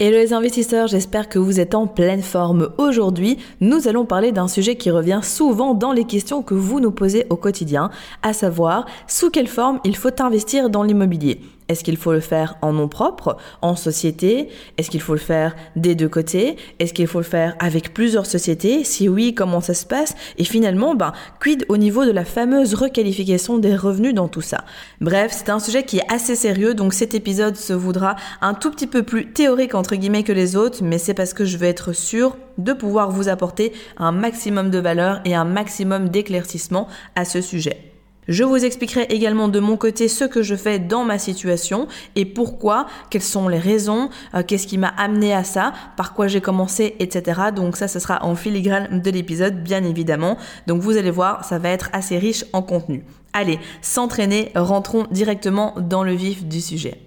Hello les investisseurs, j'espère que vous êtes en pleine forme. Aujourd'hui, nous allons parler d'un sujet qui revient souvent dans les questions que vous nous posez au quotidien, à savoir sous quelle forme il faut investir dans l'immobilier. Est-ce qu'il faut le faire en nom propre, en société? Est-ce qu'il faut le faire des deux côtés? Est-ce qu'il faut le faire avec plusieurs sociétés? Si oui, comment ça se passe? Et finalement, ben, quid au niveau de la fameuse requalification des revenus dans tout ça? Bref, c'est un sujet qui est assez sérieux, donc cet épisode se voudra un tout petit peu plus théorique entre guillemets que les autres, mais c'est parce que je veux être sûr de pouvoir vous apporter un maximum de valeur et un maximum d'éclaircissement à ce sujet. Je vous expliquerai également de mon côté ce que je fais dans ma situation et pourquoi, quelles sont les raisons, euh, qu'est-ce qui m'a amené à ça, par quoi j'ai commencé, etc. Donc ça, ce sera en filigrane de l'épisode, bien évidemment. Donc vous allez voir, ça va être assez riche en contenu. Allez, s'entraîner, rentrons directement dans le vif du sujet.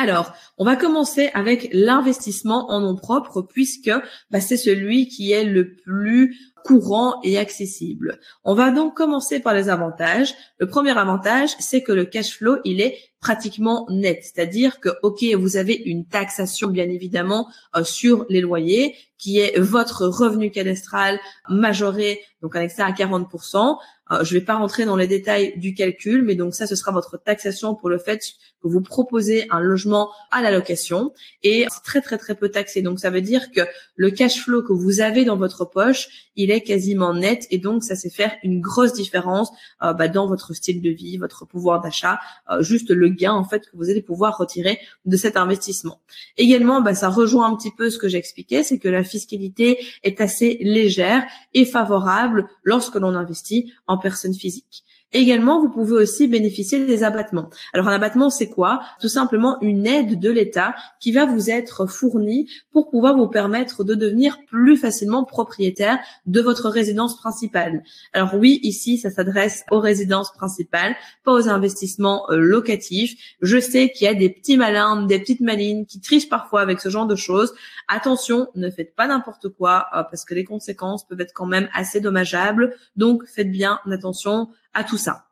Alors, on va commencer avec l'investissement en nom propre puisque bah, c'est celui qui est le plus courant et accessible. On va donc commencer par les avantages. Le premier avantage, c'est que le cash flow, il est pratiquement net, c'est-à-dire que ok, vous avez une taxation bien évidemment euh, sur les loyers qui est votre revenu cadastral majoré donc ça à 40 euh, je ne vais pas rentrer dans les détails du calcul, mais donc ça, ce sera votre taxation pour le fait que vous proposez un logement à la location et c'est très très très peu taxé. Donc ça veut dire que le cash flow que vous avez dans votre poche, il est quasiment net et donc ça c'est faire une grosse différence euh, bah, dans votre style de vie, votre pouvoir d'achat, euh, juste le gain en fait que vous allez pouvoir retirer de cet investissement. Également, bah, ça rejoint un petit peu ce que j'expliquais, c'est que la fiscalité est assez légère et favorable lorsque l'on investit en personne physique. Également, vous pouvez aussi bénéficier des abattements. Alors un abattement, c'est quoi? Tout simplement une aide de l'État qui va vous être fournie pour pouvoir vous permettre de devenir plus facilement propriétaire de votre résidence principale. Alors oui, ici, ça s'adresse aux résidences principales, pas aux investissements euh, locatifs. Je sais qu'il y a des petits malins, des petites malines qui trichent parfois avec ce genre de choses. Attention, ne faites pas n'importe quoi euh, parce que les conséquences peuvent être quand même assez dommageables. Donc faites bien attention à tout ça.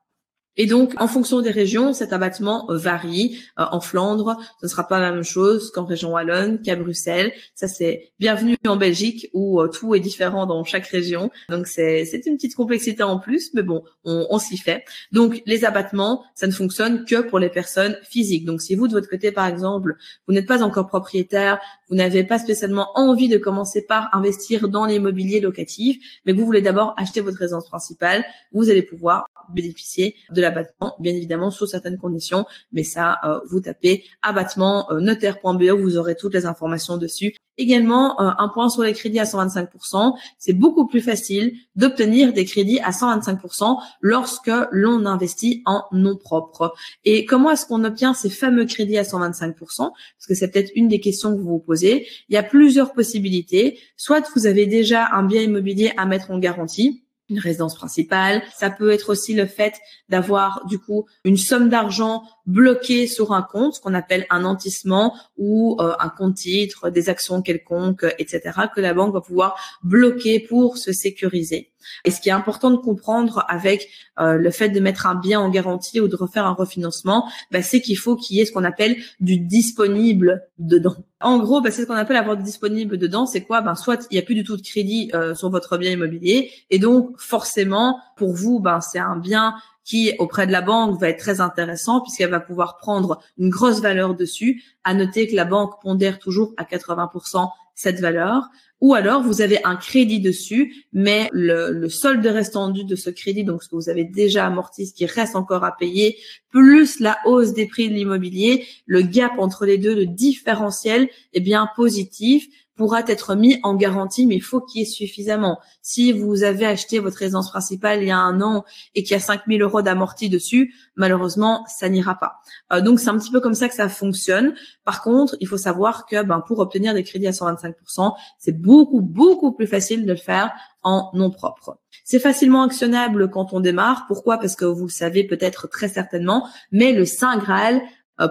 Et donc, en fonction des régions, cet abattement euh, varie. Euh, en Flandre, ce ne sera pas la même chose qu'en région wallonne, qu'à Bruxelles. Ça, c'est bienvenue en Belgique où euh, tout est différent dans chaque région. Donc, c'est une petite complexité en plus, mais bon, on, on s'y fait. Donc, les abattements, ça ne fonctionne que pour les personnes physiques. Donc, si vous, de votre côté, par exemple, vous n'êtes pas encore propriétaire, vous n'avez pas spécialement envie de commencer par investir dans l'immobilier locatif, mais vous voulez d'abord acheter votre résidence principale, vous allez pouvoir bénéficier de l'abattement, bien évidemment sous certaines conditions, mais ça, euh, vous tapez abattement euh, notaire.be, vous aurez toutes les informations dessus. Également, euh, un point sur les crédits à 125%, c'est beaucoup plus facile d'obtenir des crédits à 125% lorsque l'on investit en nom propre. Et comment est-ce qu'on obtient ces fameux crédits à 125% Parce que c'est peut-être une des questions que vous vous posez. Il y a plusieurs possibilités. Soit vous avez déjà un bien immobilier à mettre en garantie, une résidence principale. Ça peut être aussi le fait d'avoir du coup une somme d'argent bloquée sur un compte, ce qu'on appelle un nantissement ou euh, un compte titre, des actions quelconques, etc., que la banque va pouvoir bloquer pour se sécuriser. Et ce qui est important de comprendre avec euh, le fait de mettre un bien en garantie ou de refaire un refinancement, bah, c'est qu'il faut qu'il y ait ce qu'on appelle du disponible dedans. En gros, bah, c'est ce qu'on appelle avoir du disponible dedans. C'est quoi? Ben, Soit il n'y a plus du tout de crédit euh, sur votre bien immobilier, et donc forcément, pour vous, ben, c'est un bien qui auprès de la banque va être très intéressant puisqu'elle va pouvoir prendre une grosse valeur dessus. À noter que la banque pondère toujours à 80% cette valeur ou alors vous avez un crédit dessus, mais le, solde restant dû de ce crédit, donc ce que vous avez déjà amorti, ce qui reste encore à payer, plus la hausse des prix de l'immobilier, le gap entre les deux, le différentiel est bien positif pourra être mis en garantie, mais il faut qu'il y ait suffisamment. Si vous avez acheté votre résidence principale il y a un an et qu'il y a 5000 euros d'amorti dessus, malheureusement, ça n'ira pas. Euh, donc, c'est un petit peu comme ça que ça fonctionne. Par contre, il faut savoir que ben, pour obtenir des crédits à 125%, c'est beaucoup, beaucoup plus facile de le faire en nom propre. C'est facilement actionnable quand on démarre. Pourquoi? Parce que vous le savez peut-être très certainement, mais le Saint Graal,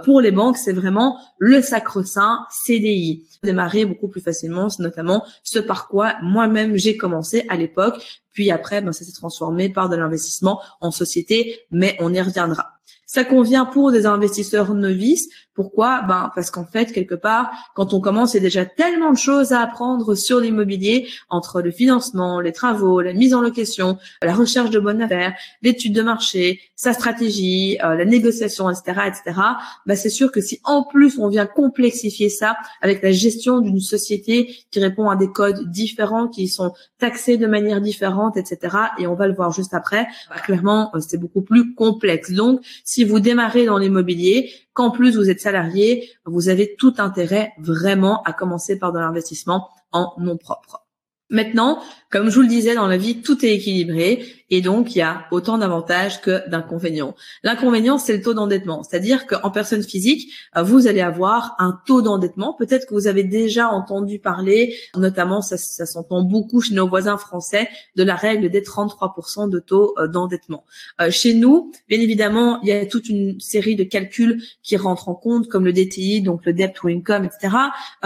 pour les banques, c'est vraiment le sacro-saint CDI. Démarrer beaucoup plus facilement, c'est notamment ce par quoi moi-même j'ai commencé à l'époque. Puis après, ben, ça s'est transformé par de l'investissement en société, mais on y reviendra. Ça convient pour des investisseurs novices pourquoi? Ben parce qu'en fait quelque part, quand on commence, il y a déjà tellement de choses à apprendre sur l'immobilier entre le financement, les travaux, la mise en location, la recherche de bonnes affaires, l'étude de marché, sa stratégie, euh, la négociation, etc., etc. Ben c'est sûr que si en plus on vient complexifier ça avec la gestion d'une société qui répond à des codes différents, qui sont taxés de manière différente, etc. Et on va le voir juste après. Ben, clairement, euh, c'est beaucoup plus complexe. Donc, si vous démarrez dans l'immobilier, qu'en plus vous êtes salarié, vous avez tout intérêt vraiment à commencer par de l'investissement en nom propre. Maintenant, comme je vous le disais dans la vie, tout est équilibré et donc il y a autant d'avantages que d'inconvénients. L'inconvénient, c'est le taux d'endettement, c'est-à-dire qu'en personne physique, euh, vous allez avoir un taux d'endettement. Peut-être que vous avez déjà entendu parler, notamment ça, s'entend beaucoup chez nos voisins français, de la règle des 33% de taux euh, d'endettement. Euh, chez nous, bien évidemment, il y a toute une série de calculs qui rentrent en compte, comme le DTI, donc le debt to income, etc.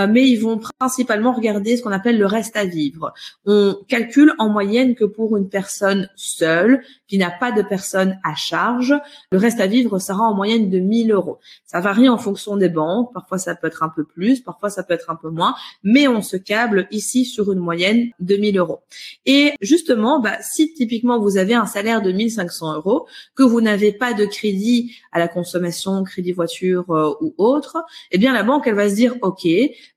mais ils vont principalement regarder ce qu'on appelle le reste à vivre. On en moyenne que pour une personne seule, qui n'a pas de personne à charge, le reste à vivre sera en moyenne de 1000 euros. Ça varie en fonction des banques. Parfois, ça peut être un peu plus, parfois, ça peut être un peu moins, mais on se câble ici sur une moyenne de 1000 euros. Et justement, bah, si typiquement vous avez un salaire de 1500 euros, que vous n'avez pas de crédit à la consommation, crédit voiture euh, ou autre, eh bien, la banque, elle va se dire, OK,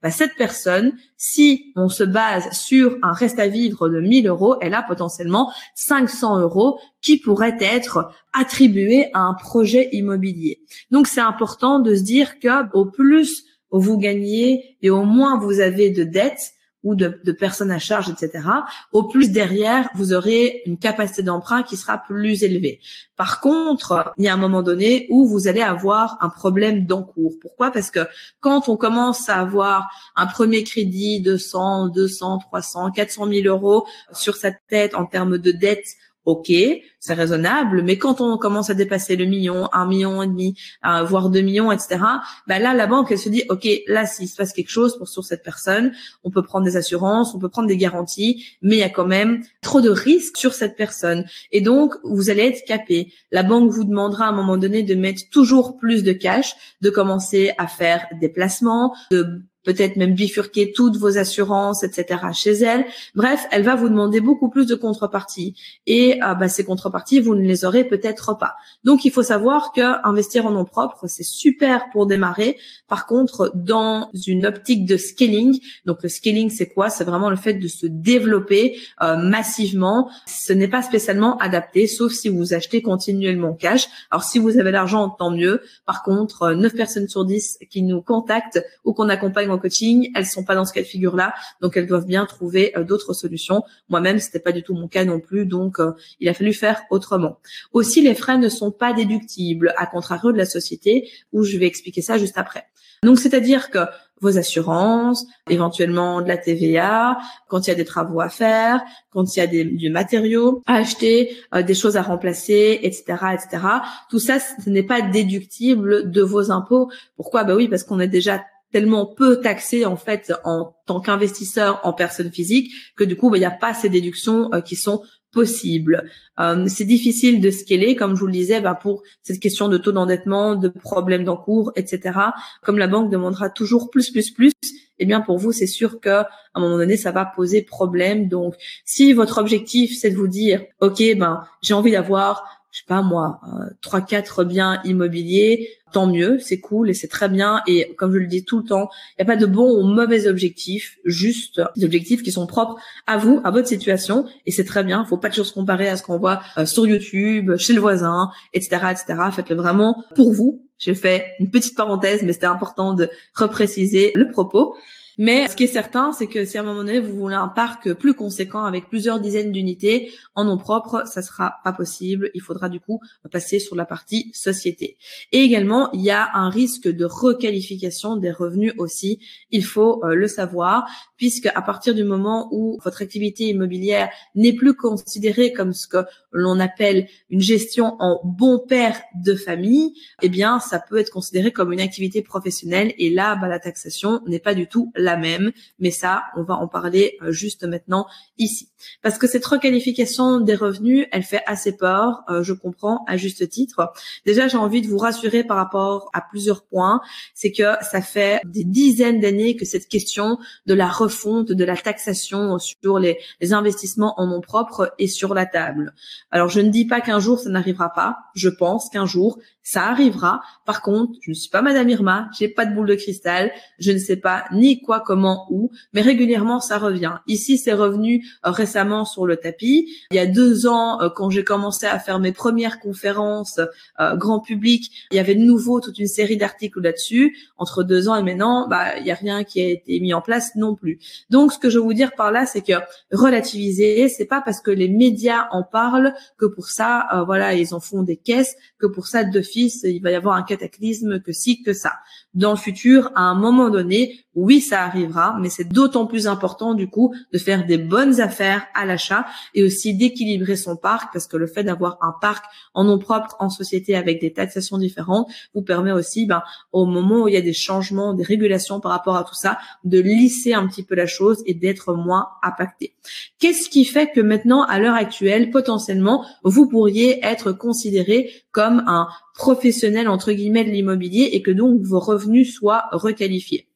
bah, cette personne, si on se base sur un reste à vivre de 1000 euros, elle a potentiellement 500 euros qui pourraient être attribués à un projet immobilier. Donc, c'est important de se dire que au plus vous gagnez et au moins vous avez de dettes, ou de, personnes à charge, etc., au plus derrière, vous aurez une capacité d'emprunt qui sera plus élevée. Par contre, il y a un moment donné où vous allez avoir un problème d'encours. Pourquoi? Parce que quand on commence à avoir un premier crédit de 100, 200, 300, 400 000 euros sur sa tête en termes de dette ok, c'est raisonnable, mais quand on commence à dépasser le million, un million et demi, voire deux millions, etc., bah là, la banque, elle se dit, ok, là, s'il se passe quelque chose pour sur cette personne, on peut prendre des assurances, on peut prendre des garanties, mais il y a quand même trop de risques sur cette personne. Et donc, vous allez être capé. La banque vous demandera à un moment donné de mettre toujours plus de cash, de commencer à faire des placements, de peut-être même bifurquer toutes vos assurances, etc. chez elle. Bref, elle va vous demander beaucoup plus de contreparties. Et euh, bah, ces contreparties, vous ne les aurez peut-être pas. Donc, il faut savoir que investir en nom propre, c'est super pour démarrer. Par contre, dans une optique de scaling, donc le scaling, c'est quoi? C'est vraiment le fait de se développer euh, massivement. Ce n'est pas spécialement adapté, sauf si vous achetez continuellement cash. Alors, si vous avez l'argent, tant mieux. Par contre, 9 personnes sur 10 qui nous contactent ou qu'on accompagne en coaching, elles sont pas dans ce cas de figure-là, donc elles doivent bien trouver euh, d'autres solutions. Moi-même, c'était pas du tout mon cas non plus, donc euh, il a fallu faire autrement. Aussi, les frais ne sont pas déductibles, à contrario de la société, où je vais expliquer ça juste après. Donc, c'est-à-dire que vos assurances, éventuellement de la TVA, quand il y a des travaux à faire, quand il y a des, du matériau à acheter, euh, des choses à remplacer, etc., etc. Tout ça, ce n'est pas déductible de vos impôts. Pourquoi? Bah oui, parce qu'on est déjà tellement peu taxé en fait en tant qu'investisseur en personne physique que du coup bah, il n'y a pas ces déductions euh, qui sont possibles. Euh, c'est difficile de scaler, comme je vous le disais, bah, pour cette question de taux d'endettement, de problèmes d'encours, etc. Comme la banque demandera toujours plus, plus, plus, eh bien pour vous c'est sûr que à un moment donné ça va poser problème. Donc si votre objectif c'est de vous dire, ok ben j'ai envie d'avoir je sais pas moi, euh, trois quatre biens immobiliers, tant mieux, c'est cool et c'est très bien. Et comme je le dis tout le temps, il n'y a pas de bons ou mauvais objectifs, juste des objectifs qui sont propres à vous, à votre situation. Et c'est très bien. Faut pas toujours se comparer à ce qu'on voit euh, sur YouTube, chez le voisin, etc., etc. Faites-le vraiment pour vous. J'ai fait une petite parenthèse, mais c'était important de repréciser le propos. Mais ce qui est certain, c'est que si à un moment donné vous voulez un parc plus conséquent avec plusieurs dizaines d'unités en nom propre, ça sera pas possible. Il faudra du coup passer sur la partie société. Et également, il y a un risque de requalification des revenus aussi. Il faut euh, le savoir, puisque à partir du moment où votre activité immobilière n'est plus considérée comme ce que l'on appelle une gestion en bon père de famille, eh bien, ça peut être considéré comme une activité professionnelle. Et là, bah, la taxation n'est pas du tout la même. Mais ça, on va en parler euh, juste maintenant ici. Parce que cette requalification des revenus, elle fait assez peur. Euh, je comprends à juste titre. Déjà, j'ai envie de vous rassurer par rapport à plusieurs points. C'est que ça fait des dizaines d'années que cette question de la refonte de la taxation sur les, investissements en nom propre est sur la table. Alors, je ne dis pas qu'un jour ça n'arrivera pas. Je pense qu'un jour ça arrivera. Par contre, je ne suis pas Madame Irma, j'ai pas de boule de cristal, je ne sais pas ni quoi, comment, où, mais régulièrement ça revient. Ici, c'est revenu euh, récemment sur le tapis. Il y a deux ans, euh, quand j'ai commencé à faire mes premières conférences euh, grand public, il y avait de nouveau toute une série d'articles là-dessus. Entre deux ans et maintenant, bah il y a rien qui a été mis en place non plus. Donc, ce que je veux vous dire par là, c'est que relativiser, c'est pas parce que les médias en parlent que pour ça, voilà, ils en font des caisses, que pour ça de il va y avoir un cataclysme que si, que ça. Dans le futur, à un moment donné, oui, ça arrivera, mais c'est d'autant plus important du coup de faire des bonnes affaires à l'achat et aussi d'équilibrer son parc parce que le fait d'avoir un parc en nom propre en société avec des taxations différentes vous permet aussi, ben, au moment où il y a des changements, des régulations par rapport à tout ça, de lisser un petit peu la chose et d'être moins impacté. Qu'est-ce qui fait que maintenant, à l'heure actuelle, potentiellement, vous pourriez être considéré comme un professionnel entre guillemets de l'immobilier et que donc vos revenus soient requalifiés.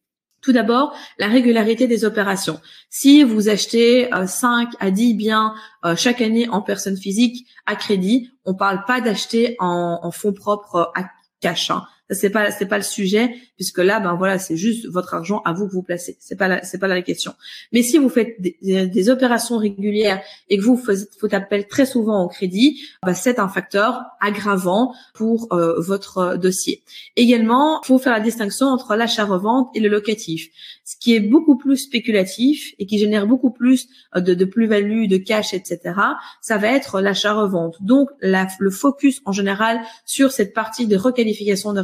Tout d'abord, la régularité des opérations. Si vous achetez 5 euh, à 10 biens euh, chaque année en personne physique à crédit, on ne parle pas d'acheter en, fonds propres à cash. Hein c'est pas c'est pas le sujet puisque là ben voilà c'est juste votre argent à vous que vous placez. C'est pas c'est pas la question. Mais si vous faites des, opérations régulières et que vous faites, faut appel très souvent au crédit ben c'est un facteur aggravant pour euh, votre dossier. Également faut faire la distinction entre l'achat revente et le locatif ce qui est beaucoup plus spéculatif et qui génère beaucoup plus euh, de, plus-value de cash etc ça va être l'achat revente donc le focus en général sur cette partie de requalification de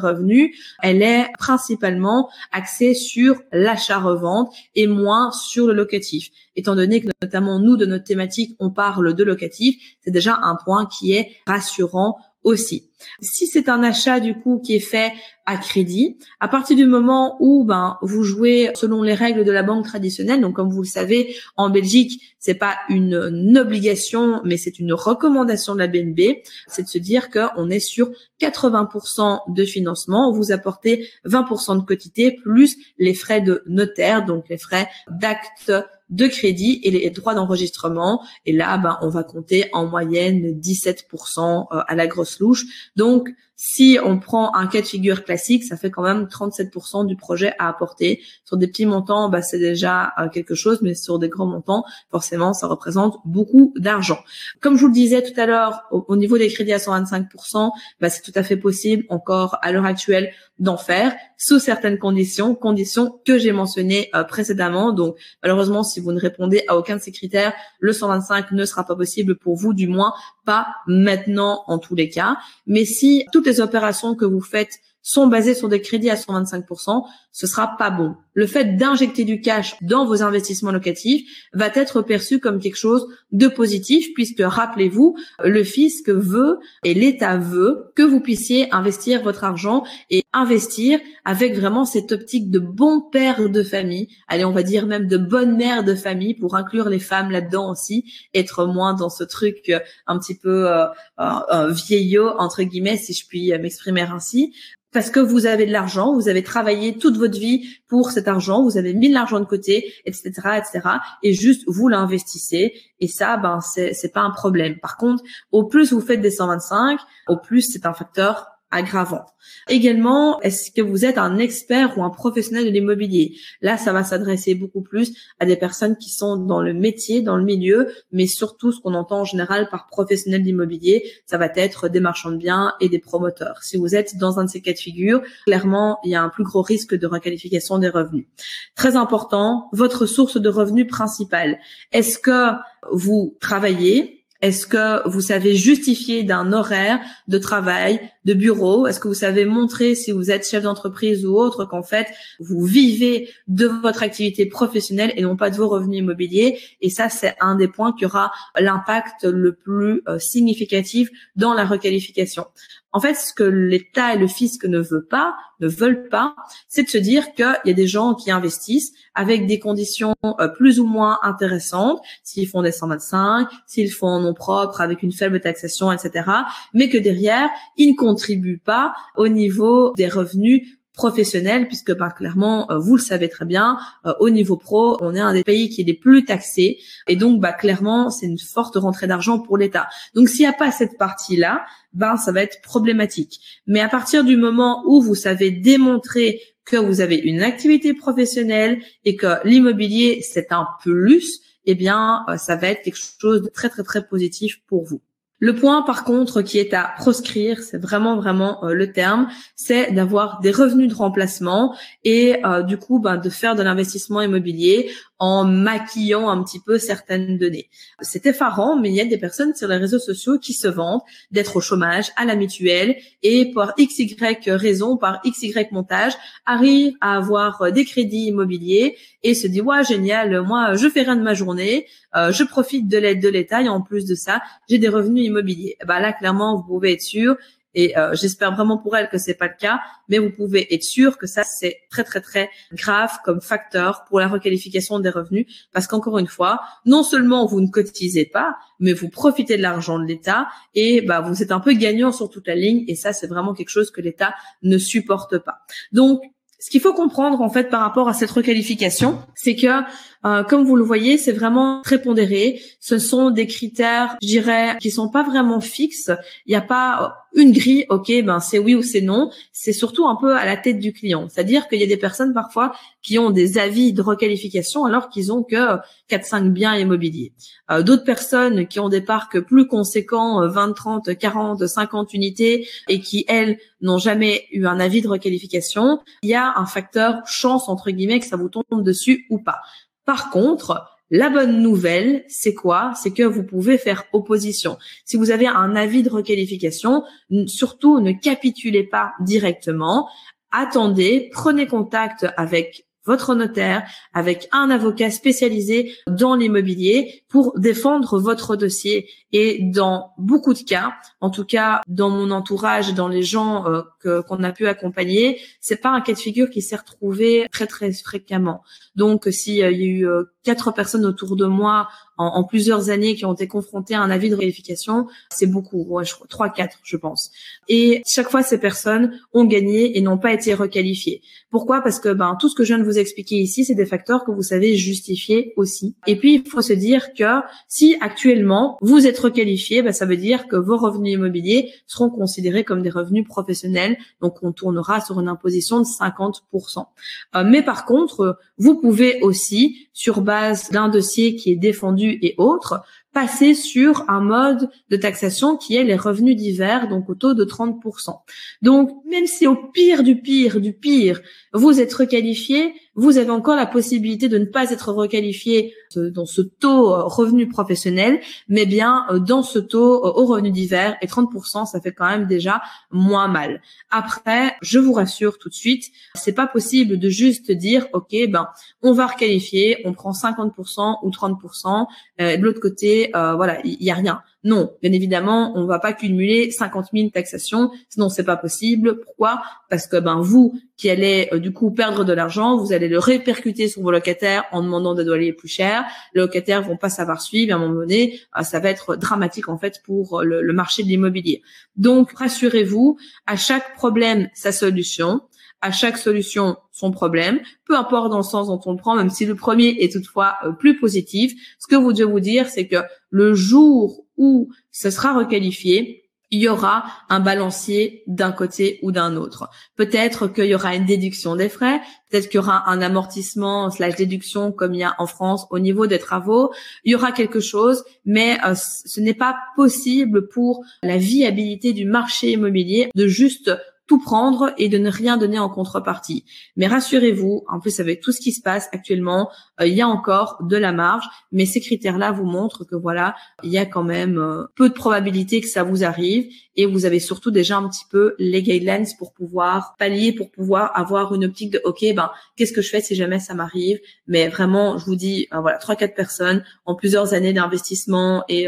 elle est principalement axée sur l'achat-revente et moins sur le locatif. Étant donné que notamment nous, de notre thématique, on parle de locatif, c'est déjà un point qui est rassurant aussi. Si c'est un achat du coup qui est fait à crédit, à partir du moment où ben vous jouez selon les règles de la banque traditionnelle, donc comme vous le savez, en Belgique, c'est pas une, obligation, mais c'est une recommandation de la BNB, c'est de se dire qu'on est sur 80% de financement, vous apportez 20% de quotité plus les frais de notaire, donc les frais d'acte de crédit et les droits d'enregistrement. Et là, ben, on va compter en moyenne 17% euh, à la grosse louche. Donc, si on prend un cas de figure classique, ça fait quand même 37% du projet à apporter. Sur des petits montants, bah, c'est déjà euh, quelque chose, mais sur des grands montants, forcément, ça représente beaucoup d'argent. Comme je vous le disais tout à l'heure, au, niveau des crédits à 125%, bah, c'est tout à fait possible encore à l'heure actuelle d'en faire sous certaines conditions, conditions que j'ai mentionnées euh, précédemment. Donc, malheureusement, si vous ne répondez à aucun de ces critères, le 125 ne sera pas possible pour vous, du moins pas maintenant en tous les cas. Mais si toutes les opérations que vous faites sont basées sur des crédits à 125%, ce sera pas bon. Le fait d'injecter du cash dans vos investissements locatifs va être perçu comme quelque chose de positif puisque rappelez-vous, le fisc veut et l'État veut que vous puissiez investir votre argent et investir avec vraiment cette optique de bon père de famille, allez, on va dire même de bonne mère de famille pour inclure les femmes là-dedans aussi, être moins dans ce truc euh, un petit peu euh, euh, vieillot entre guillemets si je puis m'exprimer ainsi. Parce que vous avez de l'argent, vous avez travaillé toute votre vie pour argent, vous avez mis de l'argent de côté, etc., etc., et juste vous l'investissez. Et ça, ben c'est pas un problème. Par contre, au plus vous faites des 125, au plus c'est un facteur aggravant. Également, est-ce que vous êtes un expert ou un professionnel de l'immobilier? Là, ça va s'adresser beaucoup plus à des personnes qui sont dans le métier, dans le milieu, mais surtout ce qu'on entend en général par professionnel d'immobilier, ça va être des marchands de biens et des promoteurs. Si vous êtes dans un de ces cas de figure, clairement, il y a un plus gros risque de requalification des revenus. Très important, votre source de revenus principale. Est-ce que vous travaillez est-ce que vous savez justifier d'un horaire de travail, de bureau? Est-ce que vous savez montrer, si vous êtes chef d'entreprise ou autre, qu'en fait, vous vivez de votre activité professionnelle et non pas de vos revenus immobiliers? Et ça, c'est un des points qui aura l'impact le plus euh, significatif dans la requalification. En fait, ce que l'État et le fisc ne veulent pas, ne veulent pas, c'est de se dire qu'il y a des gens qui investissent avec des conditions euh, plus ou moins intéressantes, s'ils font des 125, s'ils font en nom propre avec une faible taxation, etc. Mais que derrière, ils ne contribuent pas au niveau des revenus professionnels, puisque bah, clairement, euh, vous le savez très bien, euh, au niveau pro, on est un des pays qui est les plus taxés, et donc bah, clairement, c'est une forte rentrée d'argent pour l'État. Donc s'il n'y a pas cette partie-là, ben ça va être problématique. Mais à partir du moment où vous savez démontrer que vous avez une activité professionnelle et que l'immobilier c'est un plus, eh bien euh, ça va être quelque chose de très très très positif pour vous. Le point, par contre, qui est à proscrire, c'est vraiment vraiment euh, le terme, c'est d'avoir des revenus de remplacement et euh, du coup, ben, de faire de l'investissement immobilier en maquillant un petit peu certaines données. C'est effarant, mais il y a des personnes sur les réseaux sociaux qui se vantent d'être au chômage, à la mutuelle, et par XY raison, par XY montage, arrivent à avoir des crédits immobiliers et se dit ouais génial, moi je fais rien de ma journée, euh, je profite de l'aide de l'État et en plus de ça, j'ai des revenus immobiliers. Bah là clairement vous pouvez être sûr et euh, j'espère vraiment pour elle que c'est pas le cas, mais vous pouvez être sûr que ça c'est très très très grave comme facteur pour la requalification des revenus, parce qu'encore une fois, non seulement vous ne cotisez pas, mais vous profitez de l'argent de l'État et bah vous êtes un peu gagnant sur toute la ligne, et ça c'est vraiment quelque chose que l'État ne supporte pas. Donc ce qu'il faut comprendre en fait par rapport à cette requalification, c'est que euh, comme vous le voyez, c'est vraiment très pondéré. Ce sont des critères, je dirais, qui sont pas vraiment fixes. Il n'y a pas une grille, ok, ben c'est oui ou c'est non. C'est surtout un peu à la tête du client. C'est-à-dire qu'il y a des personnes parfois qui ont des avis de requalification alors qu'ils ont que 4-5 biens immobiliers. Euh, D'autres personnes qui ont des parcs plus conséquents, 20, 30, 40, 50 unités et qui, elles, n'ont jamais eu un avis de requalification. Il y a un facteur chance, entre guillemets, que ça vous tombe dessus ou pas. Par contre, la bonne nouvelle, c'est quoi? C'est que vous pouvez faire opposition. Si vous avez un avis de requalification, surtout ne capitulez pas directement. Attendez, prenez contact avec votre notaire, avec un avocat spécialisé dans l'immobilier pour défendre votre dossier. Et dans beaucoup de cas, en tout cas dans mon entourage, dans les gens euh, qu'on a pu accompagner, c'est pas un cas de figure qui s'est retrouvé très très fréquemment. Donc s'il euh, y a eu euh, quatre personnes autour de moi en, plusieurs années qui ont été confrontées à un avis de vérification, c'est beaucoup, ouais, je crois, trois, quatre, je pense. Et chaque fois, ces personnes ont gagné et n'ont pas été requalifiées. Pourquoi? Parce que ben tout ce que je viens de vous expliquer ici, c'est des facteurs que vous savez justifier aussi. Et puis, il faut se dire que si actuellement vous êtes requalifié, ben, ça veut dire que vos revenus immobiliers seront considérés comme des revenus professionnels. Donc, on tournera sur une imposition de 50%. Euh, mais par contre, vous pouvez aussi, sur base d'un dossier qui est défendu et autres, passer sur un mode de taxation qui est les revenus divers, donc au taux de 30%. Donc, même si au pire du pire du pire, vous êtes requalifié, vous avez encore la possibilité de ne pas être requalifié euh, dans ce taux euh, revenu professionnel, mais bien euh, dans ce taux au revenu divers et 30%, ça fait quand même déjà moins mal. Après, je vous rassure tout de suite, c'est pas possible de juste dire, OK, ben, on va requalifier, on prend 50% ou 30%, euh, de l'autre côté, voilà, il y, a rien. Non, bien évidemment, on va pas cumuler 50 000 taxations, sinon c'est pas possible. Pourquoi? Parce que ben vous qui allez euh, du coup perdre de l'argent, vous allez le répercuter sur vos locataires en demandant des loyers plus chers. Les locataires vont pas savoir suivre. À un moment donné, euh, ça va être dramatique en fait pour le, le marché de l'immobilier. Donc rassurez-vous, à chaque problème sa solution à chaque solution son problème, peu importe dans le sens dont on le prend, même si le premier est toutefois euh, plus positif. Ce que vous devez vous dire, c'est que le jour où ce sera requalifié, il y aura un balancier d'un côté ou d'un autre. Peut-être qu'il y aura une déduction des frais, peut-être qu'il y aura un amortissement slash déduction comme il y a en France au niveau des travaux. Il y aura quelque chose, mais euh, ce n'est pas possible pour la viabilité du marché immobilier de juste tout prendre et de ne rien donner en contrepartie. Mais rassurez-vous, en plus avec tout ce qui se passe actuellement, euh, il y a encore de la marge, mais ces critères-là vous montrent que voilà, il y a quand même euh, peu de probabilité que ça vous arrive et vous avez surtout déjà un petit peu les guidelines pour pouvoir pallier, pour pouvoir avoir une optique de ok, ben qu'est-ce que je fais si jamais ça m'arrive? Mais vraiment, je vous dis, euh, voilà, trois quatre personnes en plusieurs années d'investissement et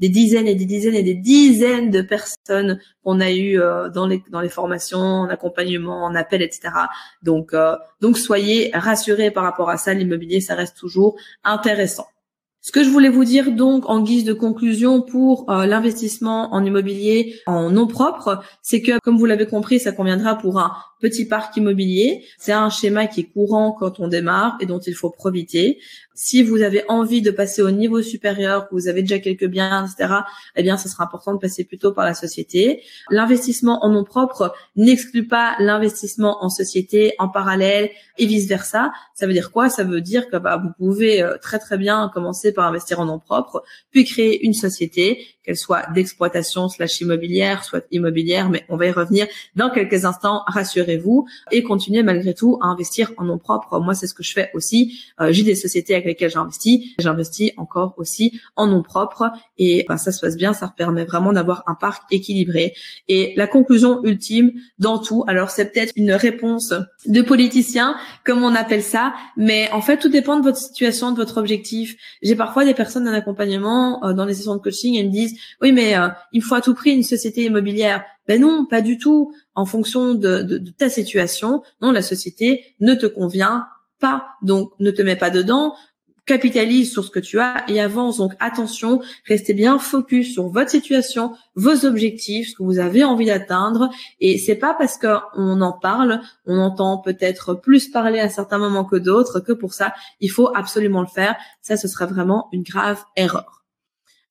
des dizaines et des dizaines et des dizaines de personnes qu'on a eu dans les dans les formations, en accompagnement, en appel, etc. Donc donc soyez rassurés par rapport à ça. L'immobilier, ça reste toujours intéressant. Ce que je voulais vous dire donc en guise de conclusion pour euh, l'investissement en immobilier en nom propre, c'est que comme vous l'avez compris, ça conviendra pour un petit parc immobilier. C'est un schéma qui est courant quand on démarre et dont il faut profiter. Si vous avez envie de passer au niveau supérieur, que vous avez déjà quelques biens, etc., eh bien, ce sera important de passer plutôt par la société. L'investissement en nom propre n'exclut pas l'investissement en société en parallèle et vice versa. Ça veut dire quoi? Ça veut dire que bah, vous pouvez euh, très très bien commencer par investir en nom propre, puis créer une société, qu'elle soit d'exploitation slash immobilière, soit immobilière, mais on va y revenir dans quelques instants. Rassurez-vous et continuez malgré tout à investir en nom propre. Moi, c'est ce que je fais aussi. Euh, j'ai des sociétés avec lesquelles j'investis. J'investis encore aussi en nom propre et ben, ça se passe bien. Ça permet vraiment d'avoir un parc équilibré. Et la conclusion ultime dans tout, alors c'est peut-être une réponse de politicien, comme on appelle ça, mais en fait, tout dépend de votre situation, de votre objectif. J'ai parfois des personnes en accompagnement euh, dans les sessions de coaching, elles me disent, oui, mais euh, il faut à tout prix une société immobilière. Ben non, pas du tout. En fonction de, de ta situation, non, la société ne te convient pas. Donc, ne te mets pas dedans capitalise sur ce que tu as et avance. Donc attention, restez bien focus sur votre situation, vos objectifs, ce que vous avez envie d'atteindre. Et c'est pas parce qu'on en parle, on entend peut-être plus parler à certains moments que d'autres, que pour ça, il faut absolument le faire. Ça, ce serait vraiment une grave erreur.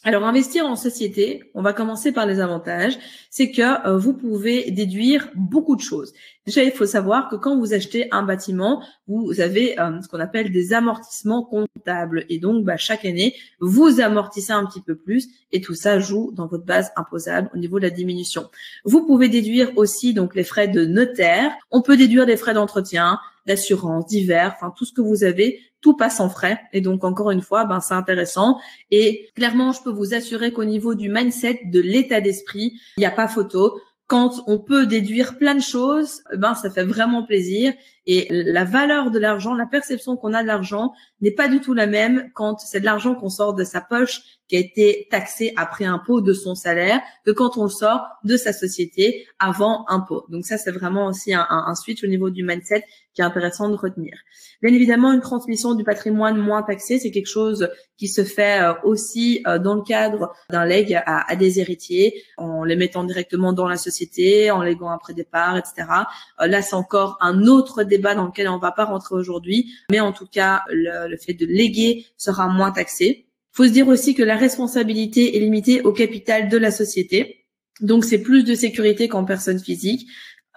Alors, investir en société, on va commencer par les avantages, c'est que euh, vous pouvez déduire beaucoup de choses. Déjà, il faut savoir que quand vous achetez un bâtiment, vous avez euh, ce qu'on appelle des amortissements comptables. Et donc, bah, chaque année, vous amortissez un petit peu plus et tout ça joue dans votre base imposable au niveau de la diminution. Vous pouvez déduire aussi donc les frais de notaire. On peut déduire des frais d'entretien, d'assurance, divers, enfin tout ce que vous avez tout passe en frais. Et donc, encore une fois, ben, c'est intéressant. Et clairement, je peux vous assurer qu'au niveau du mindset, de l'état d'esprit, il n'y a pas photo. Quand on peut déduire plein de choses, ben, ça fait vraiment plaisir. Et la valeur de l'argent, la perception qu'on a de l'argent n'est pas du tout la même quand c'est de l'argent qu'on sort de sa poche qui a été taxé après impôt de son salaire que quand on le sort de sa société avant impôt. Donc ça, c'est vraiment aussi un, un, switch au niveau du mindset qui est intéressant de retenir. Bien évidemment, une transmission du patrimoine moins taxé, c'est quelque chose qui se fait euh, aussi euh, dans le cadre d'un leg à, à, des héritiers, en les mettant directement dans la société, en léguant après départ, etc. Euh, là, c'est encore un autre dans lequel on ne va pas rentrer aujourd'hui, mais en tout cas, le, le fait de léguer sera moins taxé faut se dire aussi que la responsabilité est limitée au capital de la société. Donc, c'est plus de sécurité qu'en personne physique.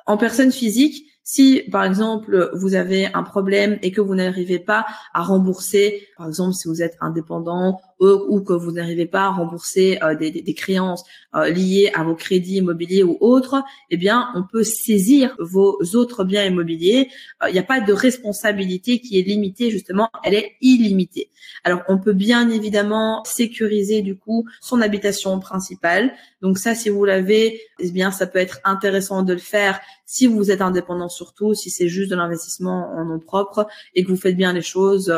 En personne physique, si, par exemple, vous avez un problème et que vous n'arrivez pas à rembourser, par exemple, si vous êtes indépendant ou que vous n'arrivez pas à rembourser euh, des, des, créances euh, liées à vos crédits immobiliers ou autres, eh bien, on peut saisir vos autres biens immobiliers. Euh, il n'y a pas de responsabilité qui est limitée, justement, elle est illimitée. Alors, on peut bien évidemment sécuriser du coup son habitation principale. Donc ça, si vous l'avez, eh bien, ça peut être intéressant de le faire si vous êtes indépendant surtout, si c'est juste de l'investissement en nom propre et que vous faites bien les choses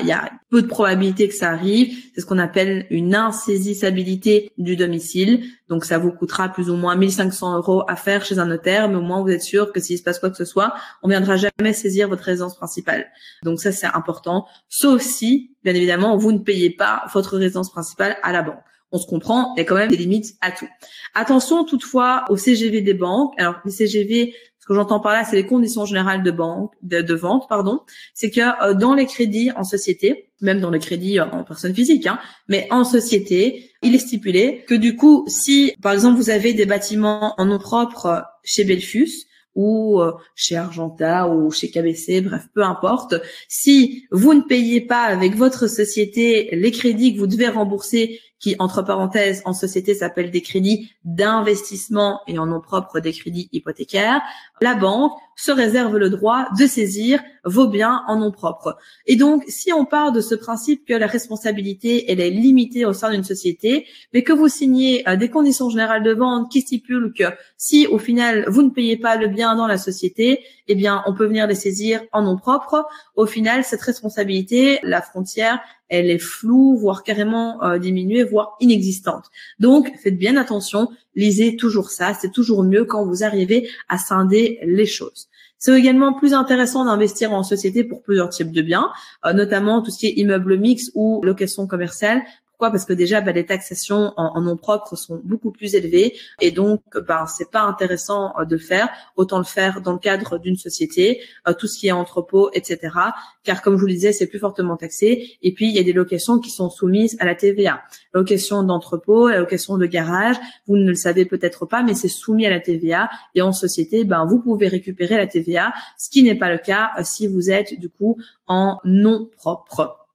il y a peu de probabilité que ça arrive. C'est ce qu'on appelle une insaisissabilité du domicile. Donc, ça vous coûtera plus ou moins 1500 euros à faire chez un notaire, mais au moins vous êtes sûr que s'il se passe quoi que ce soit, on viendra jamais saisir votre résidence principale. Donc ça, c'est important. Sauf si, bien évidemment, vous ne payez pas votre résidence principale à la banque. On se comprend, il y a quand même des limites à tout. Attention toutefois aux CGV des banques. Alors les CGV, ce que j'entends par là, c'est les conditions générales de banque, de, vente, pardon. C'est que euh, dans les crédits en société, même dans les crédits en personne physique, hein, mais en société, il est stipulé que du coup, si par exemple vous avez des bâtiments en nom propre chez Belfus, ou euh, chez Argenta ou chez KBC, bref, peu importe. Si vous ne payez pas avec votre société les crédits que vous devez rembourser qui, entre parenthèses, en société s'appelle des crédits d'investissement et en nom propre des crédits hypothécaires, la banque se réserve le droit de saisir vos biens en nom propre. Et donc, si on part de ce principe que la responsabilité, elle est limitée au sein d'une société, mais que vous signez euh, des conditions générales de vente qui stipulent que si, au final, vous ne payez pas le bien dans la société, eh bien, on peut venir les saisir en nom propre. Au final, cette responsabilité, la frontière, elle est floue, voire carrément euh, diminuée, voire inexistante. Donc, faites bien attention, lisez toujours ça, c'est toujours mieux quand vous arrivez à scinder les choses. C'est également plus intéressant d'investir en société pour plusieurs types de biens, euh, notamment tout ce qui est immeuble mix ou location commerciale, pourquoi? Parce que déjà, bah, les taxations en, nom propre sont beaucoup plus élevées et donc, bah, c'est pas intéressant euh, de faire. Autant le faire dans le cadre d'une société, euh, tout ce qui est entrepôt, etc. Car comme je vous le disais, c'est plus fortement taxé. Et puis, il y a des locations qui sont soumises à la TVA. Location d'entrepôt, location de garage, vous ne le savez peut-être pas, mais c'est soumis à la TVA. Et en société, ben, vous pouvez récupérer la TVA, ce qui n'est pas le cas euh, si vous êtes du coup en nom propre.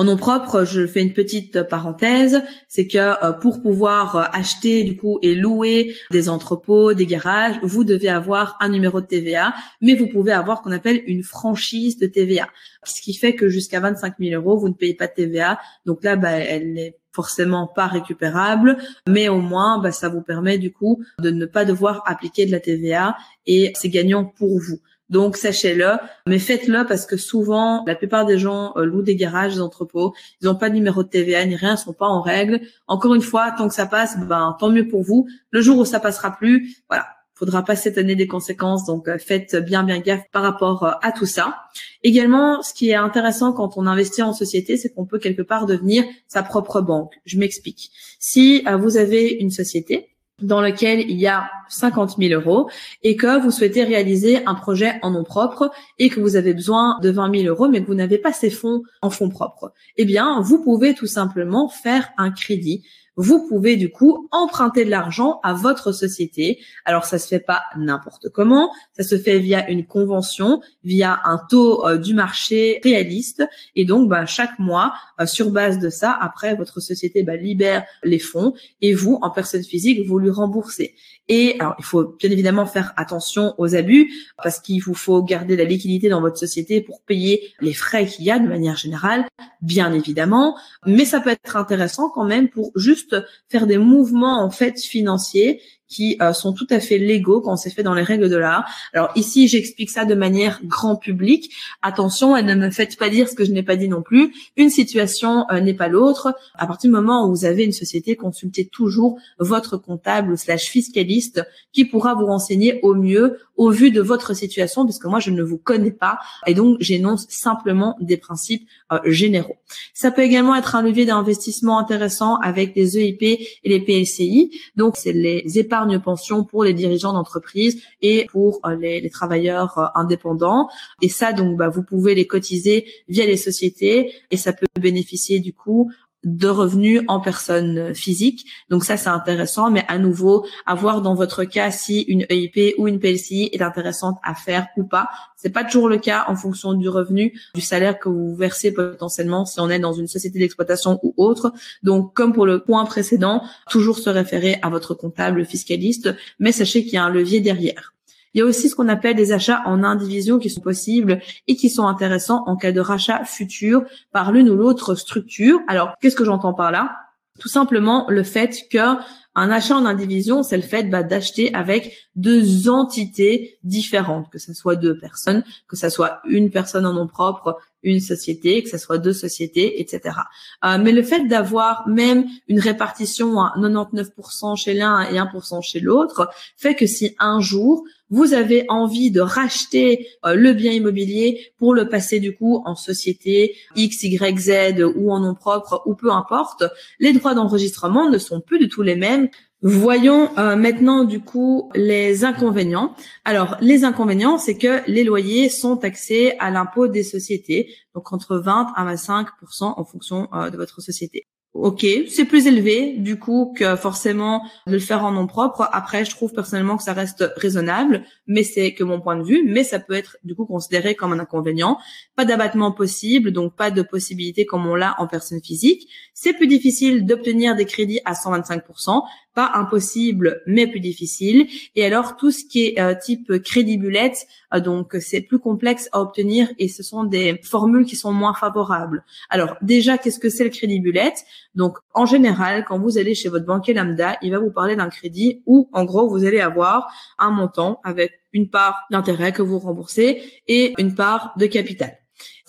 En nom propre, je fais une petite parenthèse, c'est que euh, pour pouvoir euh, acheter du coup et louer des entrepôts, des garages, vous devez avoir un numéro de TVA, mais vous pouvez avoir qu'on appelle une franchise de TVA, ce qui fait que jusqu'à 25 000 euros, vous ne payez pas de TVA. Donc là, bah, elle n'est forcément pas récupérable, mais au moins, bah, ça vous permet du coup de ne pas devoir appliquer de la TVA et c'est gagnant pour vous. Donc sachez-le, mais faites-le parce que souvent, la plupart des gens euh, louent des garages, des entrepôts, ils n'ont pas de numéro de TVA ni rien, ils sont pas en règle. Encore une fois, tant que ça passe, ben tant mieux pour vous. Le jour où ça passera plus, voilà, faudra pas s'étonner des conséquences. Donc euh, faites bien bien gaffe par rapport euh, à tout ça. Également, ce qui est intéressant quand on investit en société, c'est qu'on peut quelque part devenir sa propre banque. Je m'explique. Si vous avez une société dans lequel il y a 50 000 euros et que vous souhaitez réaliser un projet en nom propre et que vous avez besoin de 20 000 euros mais que vous n'avez pas ces fonds en fonds propres, eh bien, vous pouvez tout simplement faire un crédit vous pouvez du coup emprunter de l'argent à votre société. Alors ça se fait pas n'importe comment, ça se fait via une convention, via un taux euh, du marché réaliste et donc bah, chaque mois euh, sur base de ça, après votre société bah, libère les fonds et vous en personne physique vous lui remboursez. Et alors, il faut bien évidemment faire attention aux abus parce qu'il vous faut garder la liquidité dans votre société pour payer les frais qu'il y a de manière générale, bien évidemment. Mais ça peut être intéressant quand même pour juste faire des mouvements en fait financiers qui euh, sont tout à fait légaux quand c'est fait dans les règles de l'art. Alors ici, j'explique ça de manière grand public. Attention, et ne me faites pas dire ce que je n'ai pas dit non plus. Une situation euh, n'est pas l'autre. À partir du moment où vous avez une société, consultez toujours votre comptable slash fiscaliste qui pourra vous renseigner au mieux au vu de votre situation, puisque moi, je ne vous connais pas. Et donc, j'énonce simplement des principes euh, généraux. Ça peut également être un levier d'investissement intéressant avec les EIP et les PLCI. Donc, c'est les épargnes pension pour les dirigeants d'entreprise et pour euh, les, travailleurs euh, indépendants. Et ça, donc, bah, vous pouvez les cotiser via les sociétés et ça peut bénéficier du coup de revenus en personne physique. Donc ça, c'est intéressant, mais à nouveau, à voir dans votre cas si une EIP ou une PLCI est intéressante à faire ou pas. C'est pas toujours le cas en fonction du revenu, du salaire que vous versez potentiellement si on est dans une société d'exploitation ou autre. Donc, comme pour le point précédent, toujours se référer à votre comptable fiscaliste, mais sachez qu'il y a un levier derrière. Il y a aussi ce qu'on appelle des achats en indivision qui sont possibles et qui sont intéressants en cas de rachat futur par l'une ou l'autre structure. Alors, qu'est-ce que j'entends par là? Tout simplement le fait que un achat en indivision, c'est le fait bah, d'acheter avec deux entités différentes, que ce soit deux personnes, que ce soit une personne en nom propre, une société, que ce soit deux sociétés, etc. Euh, mais le fait d'avoir même une répartition à 99% chez l'un et 1% chez l'autre fait que si un jour vous avez envie de racheter euh, le bien immobilier pour le passer du coup en société X, Y, Z ou en nom propre ou peu importe, les droits d'enregistrement ne sont plus du tout les mêmes. Voyons euh, maintenant du coup les inconvénients. Alors les inconvénients, c'est que les loyers sont taxés à l'impôt des sociétés, donc entre 20 à 25% en fonction euh, de votre société. Ok, c'est plus élevé du coup que forcément de le faire en nom propre. Après, je trouve personnellement que ça reste raisonnable, mais c'est que mon point de vue. Mais ça peut être du coup considéré comme un inconvénient. Pas d'abattement possible, donc pas de possibilité comme on l'a en personne physique. C'est plus difficile d'obtenir des crédits à 125%, pas impossible, mais plus difficile. Et alors tout ce qui est euh, type crédit bullet, euh, donc c'est plus complexe à obtenir et ce sont des formules qui sont moins favorables. Alors déjà, qu'est-ce que c'est le crédit bullet Donc en général, quand vous allez chez votre banquier lambda, il va vous parler d'un crédit où en gros vous allez avoir un montant avec une part d'intérêt que vous remboursez et une part de capital.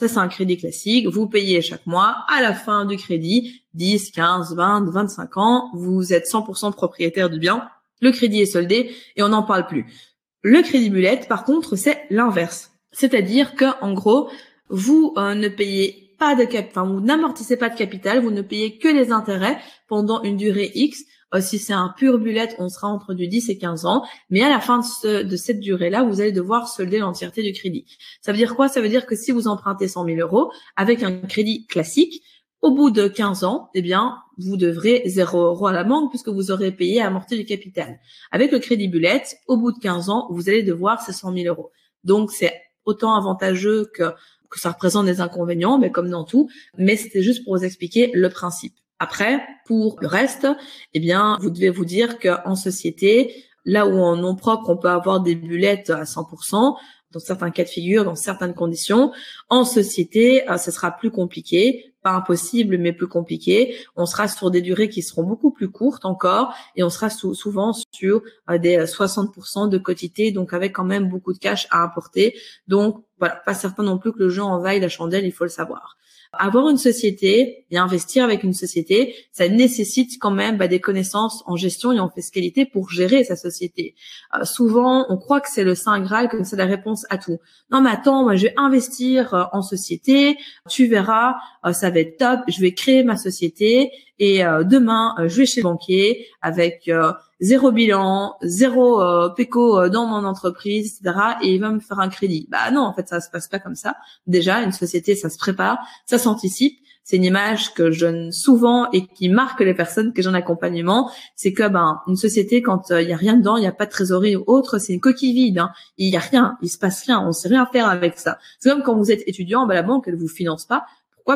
Ça, c'est un crédit classique. Vous payez chaque mois. À la fin du crédit, 10, 15, 20, 25 ans, vous êtes 100% propriétaire du bien. Le crédit est soldé et on n'en parle plus. Le crédit bullet, par contre, c'est l'inverse. C'est-à-dire que, en gros, vous euh, ne payez pas de cap, enfin, vous n'amortissez pas de capital, vous ne payez que les intérêts pendant une durée X. Euh, si c'est un pur bullet, on sera entre du 10 et 15 ans. Mais à la fin de, cette durée-là, vous allez devoir solder l'entièreté du crédit. Ça veut dire quoi? Ça veut dire que si vous empruntez 100 000 euros avec un crédit classique, au bout de 15 ans, eh bien, vous devrez 0 euros à la banque puisque vous aurez payé à amortir du capital. Avec le crédit bullet, au bout de 15 ans, vous allez devoir ces 100 000 euros. Donc, c'est autant avantageux que ça représente des inconvénients, mais comme dans tout. Mais c'était juste pour vous expliquer le principe. Après, pour le reste, eh bien, vous devez vous dire qu'en société, là où en nom propre, on peut avoir des bullettes à 100%, dans certains cas de figure, dans certaines conditions. En société, euh, ce sera plus compliqué, pas impossible, mais plus compliqué. On sera sur des durées qui seront beaucoup plus courtes encore, et on sera souvent sur euh, des 60% de quotité, donc avec quand même beaucoup de cash à importer. Donc voilà, pas certain non plus que le jeu envahit la chandelle, il faut le savoir. Avoir une société et investir avec une société, ça nécessite quand même bah, des connaissances en gestion et en fiscalité pour gérer sa société. Euh, souvent, on croit que c'est le saint graal, que c'est la réponse à tout. Non, mais attends, moi je vais investir euh, en société, tu verras, euh, ça va être top. Je vais créer ma société et demain je vais chez le banquier avec zéro bilan, zéro euh, péco euh, dans mon entreprise, etc. Et il va me faire un crédit. Bah non, en fait, ça se passe pas comme ça. Déjà, une société, ça se prépare, ça s'anticipe. C'est une image que je donne souvent et qui marque les personnes que j'ai en accompagnement. C'est que ben une société, quand euh, il y a rien dedans, il y a pas de trésorerie ou autre, c'est une coquille vide. Hein. Il y a rien, il se passe rien, on sait rien faire avec ça. C'est comme quand vous êtes étudiant, ben, la banque elle vous finance pas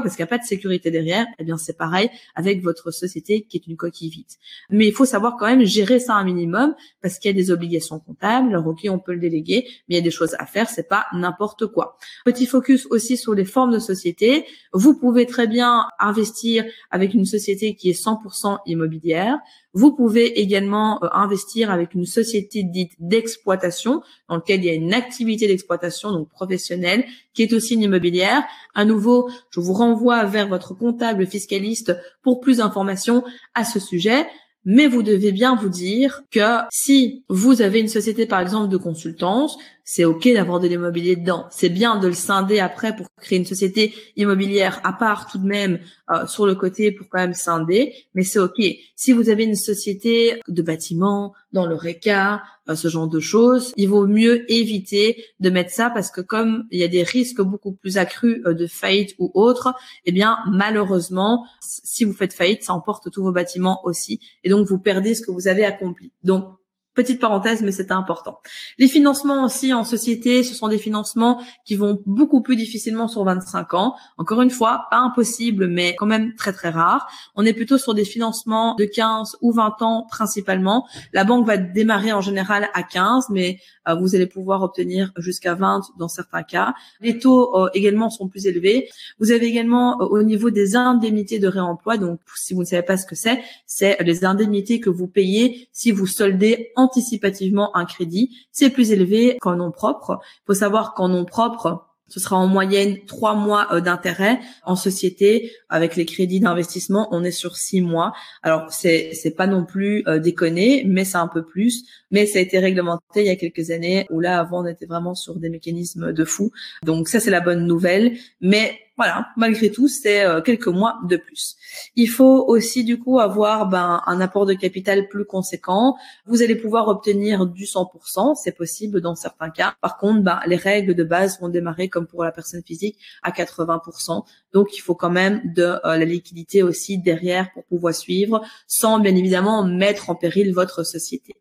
Parce qu'il n'y a pas de sécurité derrière. Eh bien, c'est pareil avec votre société qui est une coquille vide. Mais il faut savoir quand même gérer ça un minimum parce qu'il y a des obligations comptables. Alors, ok, on peut le déléguer, mais il y a des choses à faire. C'est pas n'importe quoi. Petit focus aussi sur les formes de société. Vous pouvez très bien investir avec une société qui est 100% immobilière. Vous pouvez également euh, investir avec une société dite d'exploitation dans laquelle il y a une activité d'exploitation donc professionnelle qui est aussi une immobilière. À nouveau, je vous renvoie vers votre comptable fiscaliste pour plus d'informations à ce sujet. Mais vous devez bien vous dire que si vous avez une société, par exemple, de consultance, c'est OK d'avoir de l'immobilier dedans. C'est bien de le scinder après pour créer une société immobilière à part tout de même euh, sur le côté pour quand même scinder, mais c'est OK. Si vous avez une société de bâtiment dans le RECA, euh, ce genre de choses, il vaut mieux éviter de mettre ça parce que comme il y a des risques beaucoup plus accrus euh, de faillite ou autre, eh bien malheureusement, si vous faites faillite, ça emporte tous vos bâtiments aussi et donc vous perdez ce que vous avez accompli. Donc Petite parenthèse, mais c'est important. Les financements aussi en société, ce sont des financements qui vont beaucoup plus difficilement sur 25 ans. Encore une fois, pas impossible, mais quand même très très rare. On est plutôt sur des financements de 15 ou 20 ans principalement. La banque va démarrer en général à 15, mais euh, vous allez pouvoir obtenir jusqu'à 20 dans certains cas. Les taux euh, également sont plus élevés. Vous avez également euh, au niveau des indemnités de réemploi, donc si vous ne savez pas ce que c'est, c'est les indemnités que vous payez si vous soldez en anticipativement un crédit, c'est plus élevé qu'en nom propre. Il faut savoir qu'en nom propre, ce sera en moyenne trois mois euh, d'intérêt. En société, avec les crédits d'investissement, on est sur six mois. Alors c'est c'est pas non plus euh, déconné, mais c'est un peu plus. Mais ça a été réglementé il y a quelques années où là avant on était vraiment sur des mécanismes de fou. Donc ça c'est la bonne nouvelle. Mais voilà, malgré tout, c'est euh, quelques mois de plus. Il faut aussi du coup avoir ben, un apport de capital plus conséquent. Vous allez pouvoir obtenir du 100%, c'est possible dans certains cas. Par contre, ben, les règles de base vont démarrer comme pour la personne physique à 80%. Donc, il faut quand même de euh, la liquidité aussi derrière pour pouvoir suivre, sans bien évidemment mettre en péril votre société.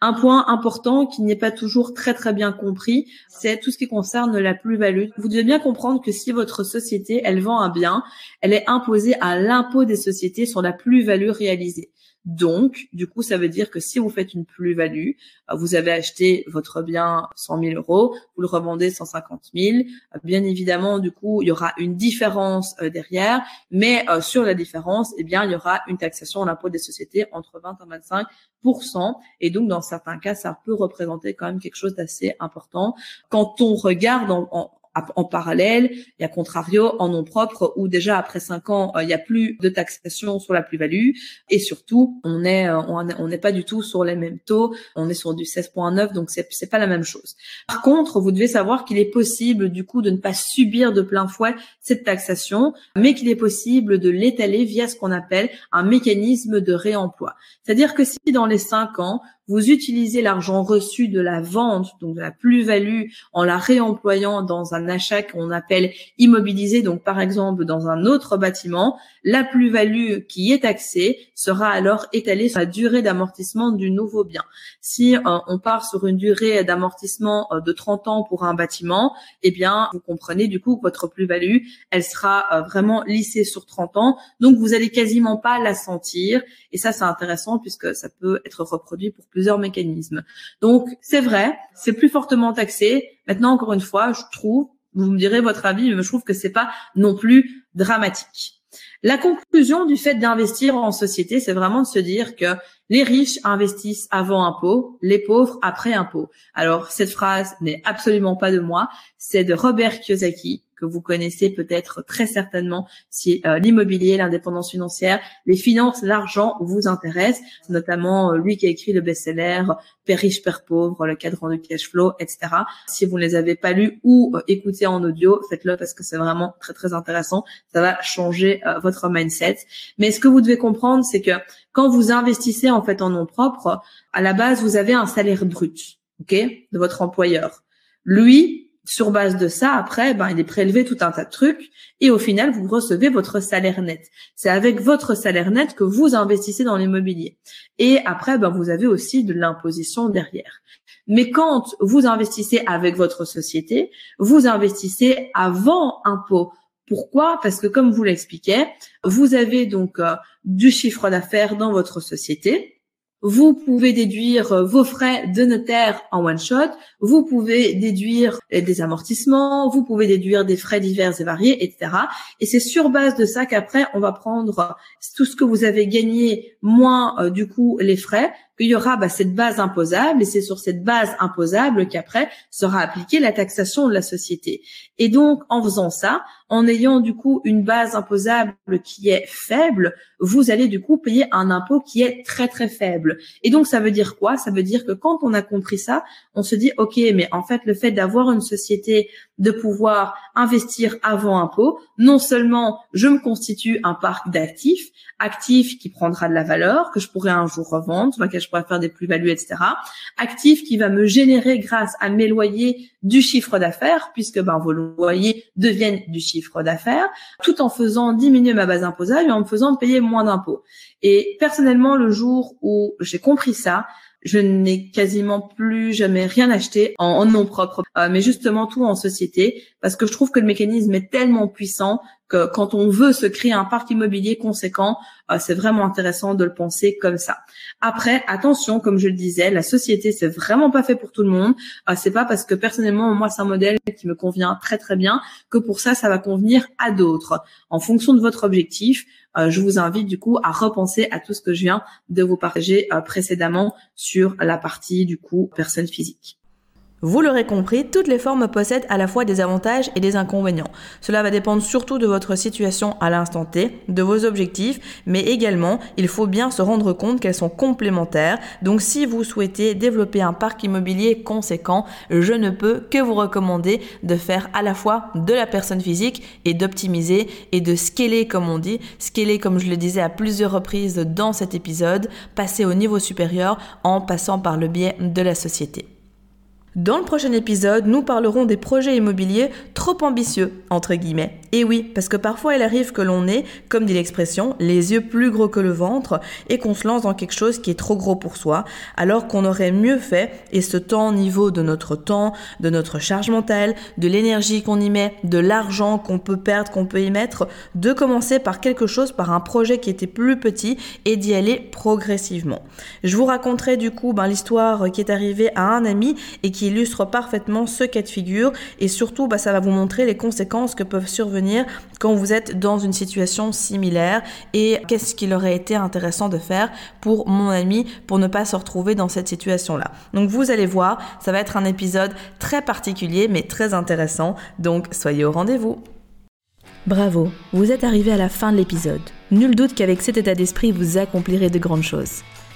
Un point important qui n'est pas toujours très très bien compris, c'est tout ce qui concerne la plus-value. Vous devez bien comprendre que si votre société, elle vend un bien, elle est imposée à l'impôt des sociétés sur la plus-value réalisée. Donc, du coup, ça veut dire que si vous faites une plus-value, euh, vous avez acheté votre bien 100 000 euros, vous le revendez 150 000. Euh, bien évidemment, du coup, il y aura une différence euh, derrière, mais sur la différence, eh bien, il y aura une taxation à l'impôt des sociétés entre 20 et 25% et donc, dans certains cas, ça peut représenter quand même quelque chose d'assez important. Quand on regarde en, en parallèle, il y a contrario en nom propre où déjà après cinq ans, euh, il n'y a plus de taxation sur la plus-value et surtout, euh, on n'est pas du tout sur les mêmes taux, on est sur du 16.9 donc c'est c'est pas la même chose. Par contre, vous devez savoir qu'il est possible du coup de ne pas subir de plein fouet cette taxation, mais qu'il est possible de l'étaler via ce qu'on appelle un mécanisme de réemploi. C'est-à-dire que si dans les cinq ans, vous utilisez l'argent reçu de la vente, donc de la plus-value, en la réemployant dans un achat qu'on appelle immobilisé, donc par exemple dans un autre bâtiment, la plus-value qui est taxée sera alors étalée sur la durée d'amortissement du nouveau bien. Si euh, on part sur une durée d'amortissement euh, de 30 ans pour un bâtiment, eh bien, vous comprenez du coup que votre plus-value, elle sera euh, vraiment lissée sur 30 ans, donc vous allez quasiment pas la sentir. Et ça, c'est intéressant puisque ça peut être reproduit pour Donc, c'est vrai, c'est plus fortement taxé. Maintenant, encore une fois, je trouve, vous me direz votre avis, mais je trouve que c'est pas non plus dramatique. La conclusion du fait d'investir en société, c'est vraiment de se dire que les riches investissent avant impôt, les pauvres après impôt. Alors, cette phrase n'est absolument pas de moi, c'est de Robert Kiyosaki, que vous connaissez peut-être très certainement si euh, l'immobilier, l'indépendance financière, les finances, l'argent vous intéressent, notamment euh, lui qui a écrit le best-seller Père riche, Père pauvre, le cadran du cash flow, etc. Si vous ne les avez pas lus ou euh, écoutés en audio, faites-le parce que c'est vraiment très très intéressant. Ça va changer votre mindset. Mais ce que vous devez comprendre, c'est que quand vous investissez en fait en nom propre, à la base vous avez un salaire brut, ok, de votre employeur. Lui, sur base de ça, après, ben, il est prélevé tout un tas de trucs et au final, vous recevez votre salaire net. C'est avec votre salaire net que vous investissez dans l'immobilier. Et après, ben, vous avez aussi de l'imposition derrière. Mais quand vous investissez avec votre société, vous investissez avant impôt. Pourquoi? Parce que comme vous l'expliquais, vous avez donc euh, du chiffre d'affaires dans votre société vous pouvez déduire euh, vos frais de notaire en one shot. Vous pouvez déduire euh, des amortissements. Vous pouvez déduire des frais divers et variés, etc. Et c'est sur base de ça qu'après, on va prendre euh, tout ce que vous avez gagné moins du coup les frais qu'il y aura bah, cette base imposable et c'est sur cette base imposable qu'après sera appliquée la taxation de la société. Et donc, en faisant ça, en ayant du coup une base imposable qui est faible, vous allez du coup payer un impôt qui est très très faible. Et donc, ça veut dire quoi? Ça veut dire que quand on a compris ça, on se dit, OK, mais en fait, le fait d'avoir une société, de pouvoir investir avant impôt, non seulement je me constitue un parc d'actifs, actif qui prendra de la valeur, que je pourrai un jour revendre, pourrai faire des plus-values, etc. Actif qui va me générer grâce à mes loyers du chiffre d'affaires, puisque ben, vos loyers deviennent du chiffre d'affaires, tout en faisant diminuer ma base imposable et en me faisant payer moins d'impôts. Et personnellement, le jour où j'ai compris ça, je n'ai quasiment plus jamais rien acheté en, nom propre, euh, mais justement tout en société, parce que je trouve que le mécanisme est tellement puissant que quand on veut se créer un parc immobilier conséquent, euh, c'est vraiment intéressant de le penser comme ça. Après, attention, comme je le disais, la société c'est vraiment pas fait pour tout le monde. Euh, c'est pas parce que personnellement moi c'est un modèle qui me convient très très bien que pour ça ça va convenir à d'autres. En fonction de votre objectif, euh, je vous invite du coup à repenser à tout ce que je viens de vous partager précédemment sur la partie du coup personne physique. Vous l'aurez compris, toutes les formes possèdent à la fois des avantages et des inconvénients. Cela va dépendre surtout de votre situation à l'instant T, de vos objectifs, mais également, il faut bien se rendre compte qu'elles sont complémentaires. Donc si vous souhaitez développer un parc immobilier conséquent, je ne peux que vous recommander de faire à la fois de la personne physique et d'optimiser et de scaler comme on dit, scaler comme je le disais à plusieurs reprises dans cet épisode, passer au niveau supérieur en passant par le biais de la société. Dans le prochain épisode, nous parlerons des projets immobiliers trop ambitieux, entre guillemets. Et oui, parce que parfois il arrive que l'on ait, comme dit l'expression, les yeux plus gros que le ventre et qu'on se lance dans quelque chose qui est trop gros pour soi, alors qu'on aurait mieux fait, et ce temps au niveau de notre temps, de notre charge mentale, de l'énergie qu'on y met, de l'argent qu'on peut perdre, qu'on peut y mettre, de commencer par quelque chose, par un projet qui était plus petit et d'y aller progressivement. Je vous raconterai du coup ben, l'histoire qui est arrivée à un ami et qui illustre parfaitement ce cas de figure et surtout bah, ça va vous montrer les conséquences que peuvent survenir quand vous êtes dans une situation similaire et qu'est-ce qu'il aurait été intéressant de faire pour mon ami pour ne pas se retrouver dans cette situation-là. Donc vous allez voir, ça va être un épisode très particulier mais très intéressant, donc soyez au rendez-vous. Bravo, vous êtes arrivé à la fin de l'épisode. Nul doute qu'avec cet état d'esprit, vous accomplirez de grandes choses.